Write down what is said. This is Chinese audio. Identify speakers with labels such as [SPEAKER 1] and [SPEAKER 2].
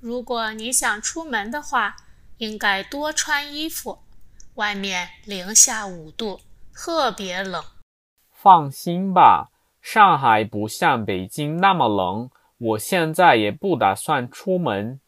[SPEAKER 1] 如果你想出门的话应该多穿衣服。外面零下五度特别冷。
[SPEAKER 2] 放心吧上海不像北京那么冷我现在也不打算出门。